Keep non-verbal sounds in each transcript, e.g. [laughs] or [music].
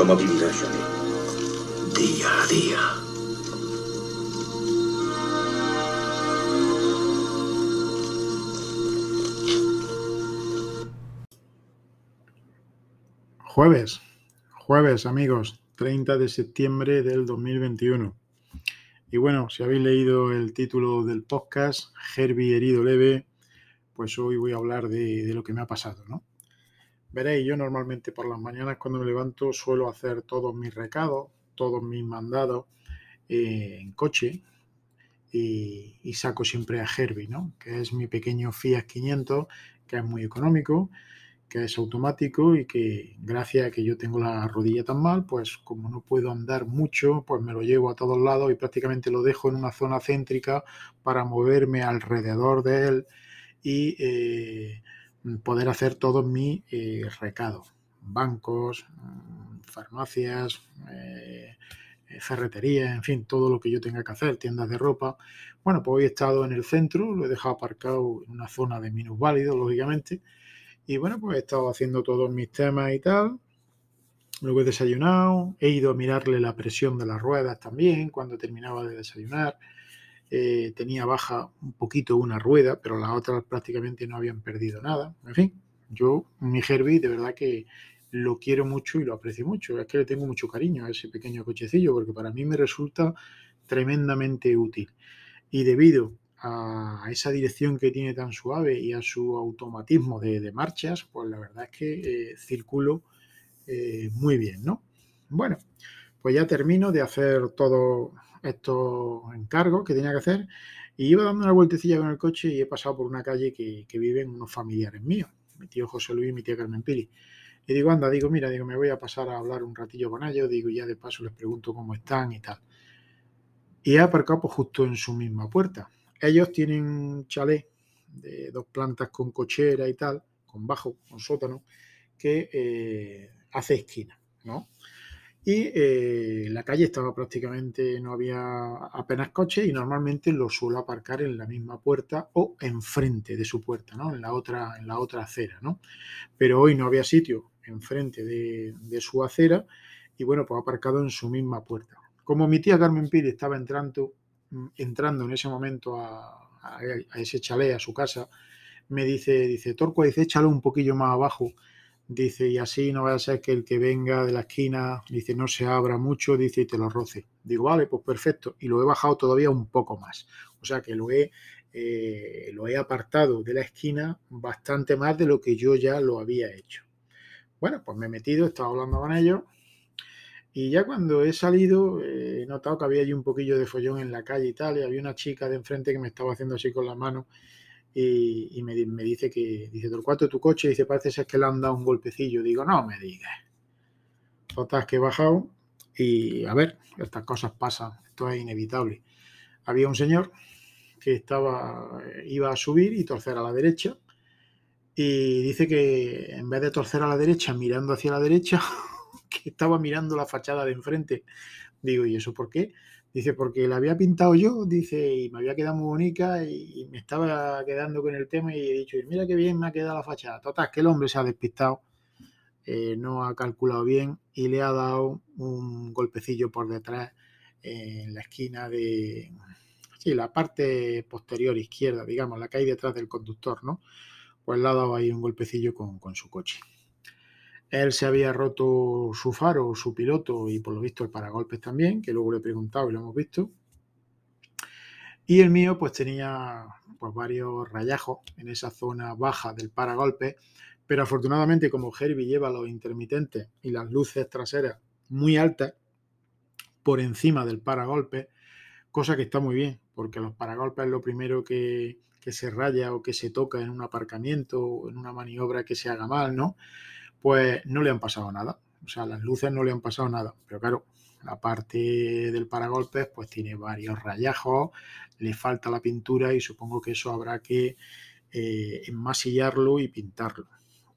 ¿Cómo vivirá Johnny? Día a día. Jueves, jueves amigos, 30 de septiembre del 2021. Y bueno, si habéis leído el título del podcast, Herbie herido leve, pues hoy voy a hablar de, lo que me ha pasado, ¿no? Veréis, yo normalmente por las mañanas cuando me levanto suelo hacer todos mis recados, todos mis mandados eh, en coche y, saco siempre a Herbie, ¿no? Que es mi pequeño Fiat 500, que es muy económico que es automático y que gracias a que yo tengo la rodilla tan mal, pues como no puedo andar mucho, pues me lo llevo a todos lados y prácticamente lo dejo en una zona céntrica para moverme alrededor de él y eh, poder hacer todos mis eh, recados, bancos, mm, farmacias, eh, ferreterías, en fin, todo lo que yo tenga que hacer, tiendas de ropa. Bueno, pues hoy he estado en el centro, lo he dejado aparcado en una zona de minusválidos, lógicamente, y bueno, pues he estado haciendo todos mis temas y tal. Luego he desayunado, he ido a mirarle la presión de las ruedas también cuando terminaba de desayunar. Eh, tenía baja un poquito una rueda, pero las otras prácticamente no habían perdido nada. En fin, yo, mi Herbie, de verdad que lo quiero mucho y lo aprecio mucho. Es que le tengo mucho cariño a ese pequeño cochecillo porque para mí me resulta tremendamente útil. Y debido a esa dirección que tiene tan suave y a su automatismo de, marchas, pues la verdad es que eh, circulo eh, muy bien, ¿no? Bueno, pues ya termino de hacer todos estos encargos que tenía que hacer y iba dando una vueltecilla con el coche y he pasado por una calle que, viven unos familiares míos, mi tío José Luis y mi tía Carmen Pili. Y digo, anda, digo, mira, digo, me voy a pasar a hablar un ratillo con ellos, digo, ya de paso les pregunto cómo están y tal. Y he aparcado pues, justo en su misma puerta ellos tienen un chalet de dos plantas con cochera y tal, con bajo, con sótano, que eh, hace esquina, ¿no? Y eh, la calle estaba prácticamente, no había apenas coches y normalmente lo suelo aparcar en la misma puerta o enfrente de su puerta, ¿no? En la otra, en la otra acera, ¿no? Pero hoy no había sitio enfrente de, de su acera y bueno, pues aparcado en su misma puerta. Como mi tía Carmen Piri estaba entrando Mm, entrando en ese momento a, ese chalet, a su casa, me dice, dice, dice, échalo un poquillo más abajo, dice, y así no vaya a ser que el que venga de la esquina, dice, no se abra mucho, dice, y te lo roce. Digo, vale, pues perfecto, y lo he bajado todavía un poco más. O sea que lo he, eh, lo he apartado de la esquina bastante más de lo que yo ya lo había hecho. Bueno, pues me he metido, he estado hablando con ellos, y ya cuando he salido, he notado que había allí un poquillo de follón en la calle y tal, y había una chica de enfrente que me estaba haciendo así con la mano y, me, dice que, dice, de tu coche, dice, parece ser que le han dado un golpecillo. Digo, no me digas. Total, que he bajado y a ver, estas cosas pasan, esto es inevitable. Había un señor que estaba, iba a subir y torcer a la derecha y dice que en vez de torcer a la derecha, mirando hacia la derecha, [laughs] que estaba mirando la fachada de enfrente. Digo, ¿y eso por qué? Dice, porque la había pintado yo, dice, y me había quedado muy bonita y, me estaba quedando con el tema y he dicho, mira qué bien me ha quedado la fachada. Total, que el hombre se ha despistado, eh, no ha calculado bien y le ha dado un golpecillo por detrás en la esquina de, sí, la parte posterior izquierda, digamos, la que hay detrás del conductor, ¿no? Pues le ha dado ahí un golpecillo con, con su coche. Él se había roto su faro, su piloto y por lo visto el paragolpes también, que luego le he preguntado y lo hemos visto. Y el mío pues tenía pues varios rayajos en esa zona baja del paragolpe, pero afortunadamente como Herbie lleva los intermitentes y las luces traseras muy altas por encima del paragolpe, cosa que está muy bien, porque los paragolpes es lo primero que, que se raya o que se toca en un aparcamiento o en una maniobra que se haga mal, ¿no? Pues no le han pasado nada. O sea, las luces no le han pasado nada. Pero claro, la parte del paragolpes pues tiene varios rayajos, le falta la pintura y supongo que eso habrá que eh, enmasillarlo y pintarlo.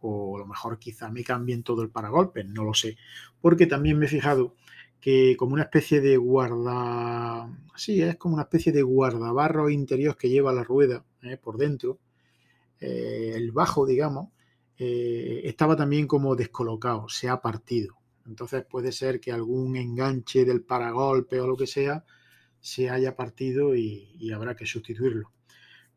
O a lo mejor quizá me cambien todo el paragolpes, no lo sé. Porque también me he fijado que como una especie de guarda... Sí, es como una especie de guardabarro interior que lleva la rueda eh, por dentro. Eh, el bajo, digamos, eh, estaba también como descolocado, se ha partido. Entonces puede ser que algún enganche del paragolpe o lo que sea se haya partido y, habrá que sustituirlo.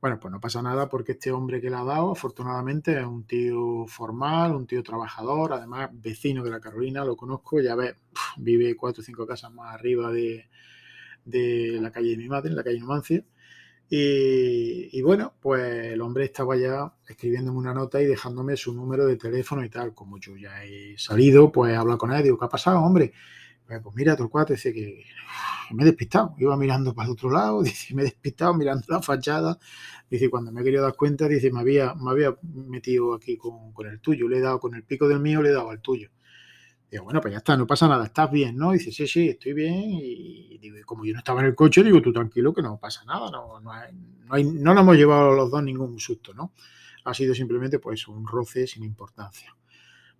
Bueno, pues no pasa nada porque este hombre que le ha dado, afortunadamente, es un tío formal, un tío trabajador, además vecino de la Carolina, lo conozco, ya ves, vive cuatro o cinco casas más arriba de, de la calle de mi madre, en la calle Numancia. Y, bueno, pues el hombre estaba ya escribiéndome una nota y dejándome su número de teléfono y tal. Como yo ya he salido, pues habla con él, digo, ¿qué ha pasado, hombre? Pues, pues mira, tu cuate dice que, me he despistado. Iba mirando para el otro lado, [laughs] dice, me he despistado mirando la fachada. Dice, cuando me he querido dar cuenta, dice, me había, me había metido aquí con, con el tuyo. Le he dado con el pico del mío, le he dado al tuyo. Digo, bueno, pues ya está, no pasa nada, estás bien, ¿no? dice, sí, sí, estoy bien. Y digo, como yo no estaba en el coche, digo, tú tranquilo, que no pasa nada, no, no, hay, no, nos hemos llevado los dos ningún susto, ¿no? Ha sido simplemente, pues, un roce sin importancia.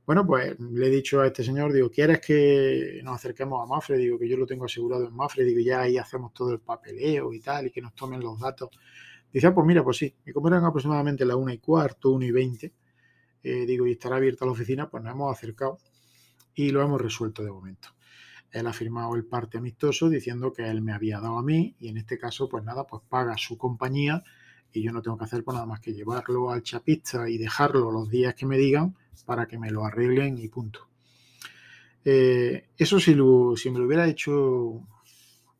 Bueno, pues le he dicho a este señor, digo, ¿quieres que nos acerquemos a Mafre? Digo, que yo lo tengo asegurado en Mafre, digo, ya ahí hacemos todo el papeleo y tal, y que nos tomen los datos. Dice, ah, pues mira, pues sí, y como eran aproximadamente las una y cuarto, una y veinte, eh, digo, y estará abierta la oficina, pues nos hemos acercado y lo hemos resuelto de momento. Él ha firmado el parte amistoso diciendo que él me había dado a mí y en este caso, pues nada, pues paga su compañía y yo no tengo que hacer pues nada más que llevarlo al chapista y dejarlo los días que me digan para que me lo arreglen y punto. Eh, eso si, si me lo hubiera hecho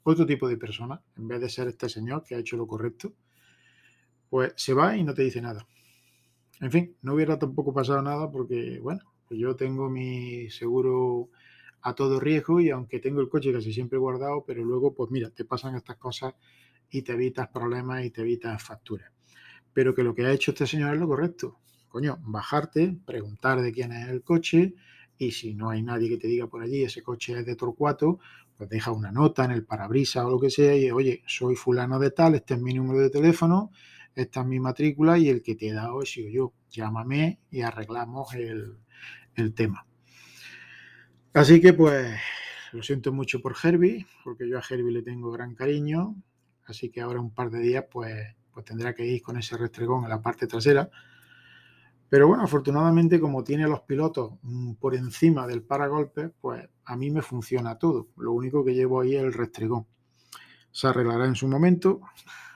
otro tipo de persona, en vez de ser este señor que ha hecho lo correcto, pues se va y no te dice nada. En fin, no hubiera tampoco pasado nada porque, bueno, yo tengo mi seguro a todo riesgo y aunque tengo el coche casi siempre guardado, pero luego, pues mira, te pasan estas cosas y te evitas problemas y te evitas facturas. Pero que lo que ha hecho este señor es lo correcto. Coño, bajarte, preguntar de quién es el coche y si no hay nadie que te diga por allí, ese coche es de Torcuato, pues deja una nota en el parabrisas o lo que sea y oye, soy fulano de tal, este es mi número de teléfono, esta es mi matrícula y el que te he dado he sido yo. Llámame y arreglamos el, el tema. Así que pues lo siento mucho por Herbie, porque yo a Herbie le tengo gran cariño, así que ahora un par de días pues, pues tendrá que ir con ese restregón en la parte trasera. Pero bueno, afortunadamente como tiene los pilotos mm, por encima del paragolpe, pues a mí me funciona todo. Lo único que llevo ahí es el restregón. Se arreglará en su momento.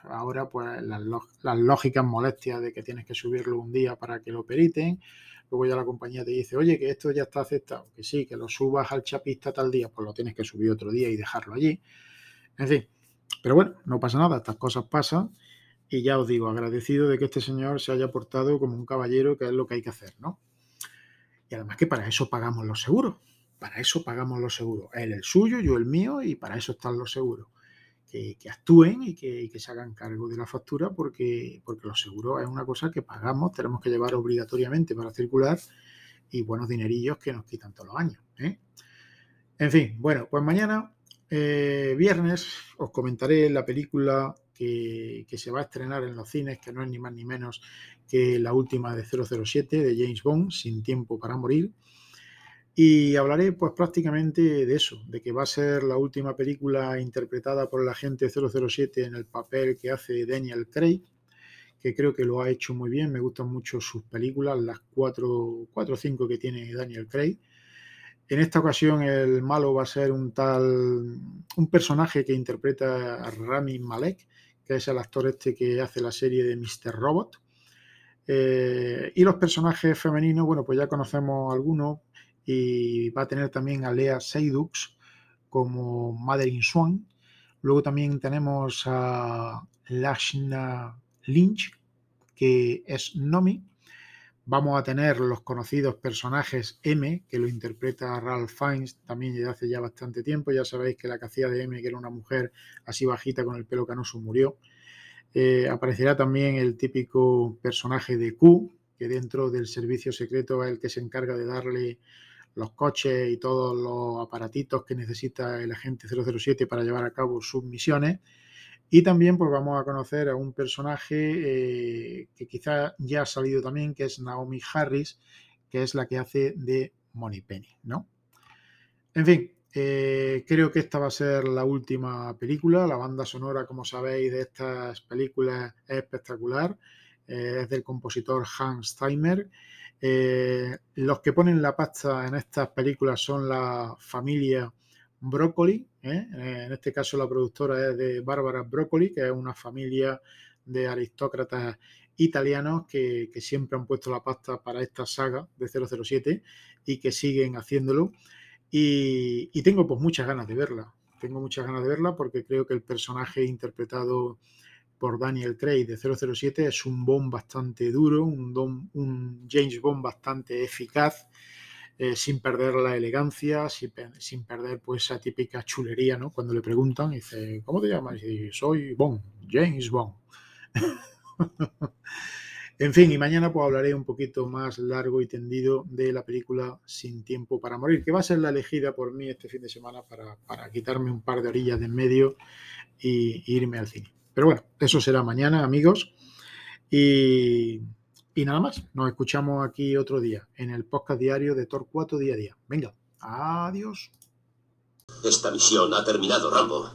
Ahora pues las, lógicas molestias de que tienes que subirlo un día para que lo periten, luego ya la compañía te dice, oye, que esto ya está aceptado, que sí, que lo subas al chapista tal día, pues lo tienes que subir otro día y dejarlo allí. En fin, pero bueno, no pasa nada, estas cosas pasan y ya os digo, agradecido de que este señor se haya portado como un caballero, que es lo que hay que hacer, ¿no? Y además que para eso pagamos los seguros, para eso pagamos los seguros, él el suyo, yo el mío y para eso están los seguros que, actúen y que, se hagan cargo de la factura porque, porque los seguros es una cosa que pagamos, tenemos que llevar obligatoriamente para circular y buenos dinerillos que nos quitan todos los años. ¿eh? En fin, bueno, pues mañana, eh, viernes, os comentaré la película que, que, se va a estrenar en los cines, que no es ni más ni menos que la última de 007 de James Bond, Sin tiempo para morir. Y hablaré pues prácticamente de eso, de que va a ser la última película interpretada por el agente 007 en el papel que hace Daniel Craig, que creo que lo ha hecho muy bien, me gustan mucho sus películas, las cuatro, cuatro o cinco que tiene Daniel Craig. En esta ocasión el malo va a ser un tal, un personaje que interpreta a Rami Malek, que es el actor este que hace la serie de Mr. Robot. Eh, y los personajes femeninos, bueno, pues ya conocemos algunos, y va a tener también a Lea Seydoux como Madeline Swan. Luego también tenemos a Lashna Lynch, que es Nomi. Vamos a tener los conocidos personajes M, que lo interpreta Ralph Fiennes también desde hace ya bastante tiempo. Ya sabéis que la que hacía de M, que era una mujer así bajita con el pelo canoso, murió. Eh, aparecerá también el típico personaje de Q, que dentro del servicio secreto es el que se encarga de darle los coches y todos los aparatitos que necesita el agente 007 para llevar a cabo sus misiones. Y también pues vamos a conocer a un personaje eh, que quizá ya ha salido también, que es Naomi Harris, que es la que hace de Penny ¿no? En fin, eh, creo que esta va a ser la última película. La banda sonora, como sabéis, de estas películas es espectacular. Eh, es del compositor Hans Steimer Eh, los que ponen la pasta en estas películas son la familia Broccoli. ¿eh? En este caso la productora es de Bárbara Broccoli, que es una familia de aristócratas italianos que, siempre han puesto la pasta para esta saga de 007 y que siguen haciéndolo. Y, y tengo pues muchas ganas de verla. Tengo muchas ganas de verla porque creo que el personaje interpretado por Daniel Craig de 007 es un Bond bastante duro, un, James Bond bastante eficaz, eh, sin perder la elegancia, sin, perder pues esa típica chulería, ¿no? Cuando le preguntan, dice, ¿cómo te llamas? Y dice, soy Bond, James Bond. [laughs] en fin, y mañana pues hablaré un poquito más largo y tendido de la película Sin Tiempo para Morir, que va a ser la elegida por mí este fin de semana para, para quitarme un par de orillas de en medio y irme al cine. Pero bueno, eso será mañana, amigos. Y, nada más, nos escuchamos aquí otro día en el podcast diario de Tor 4 día a día. Venga, adiós. Esta misión ha terminado, Rambo.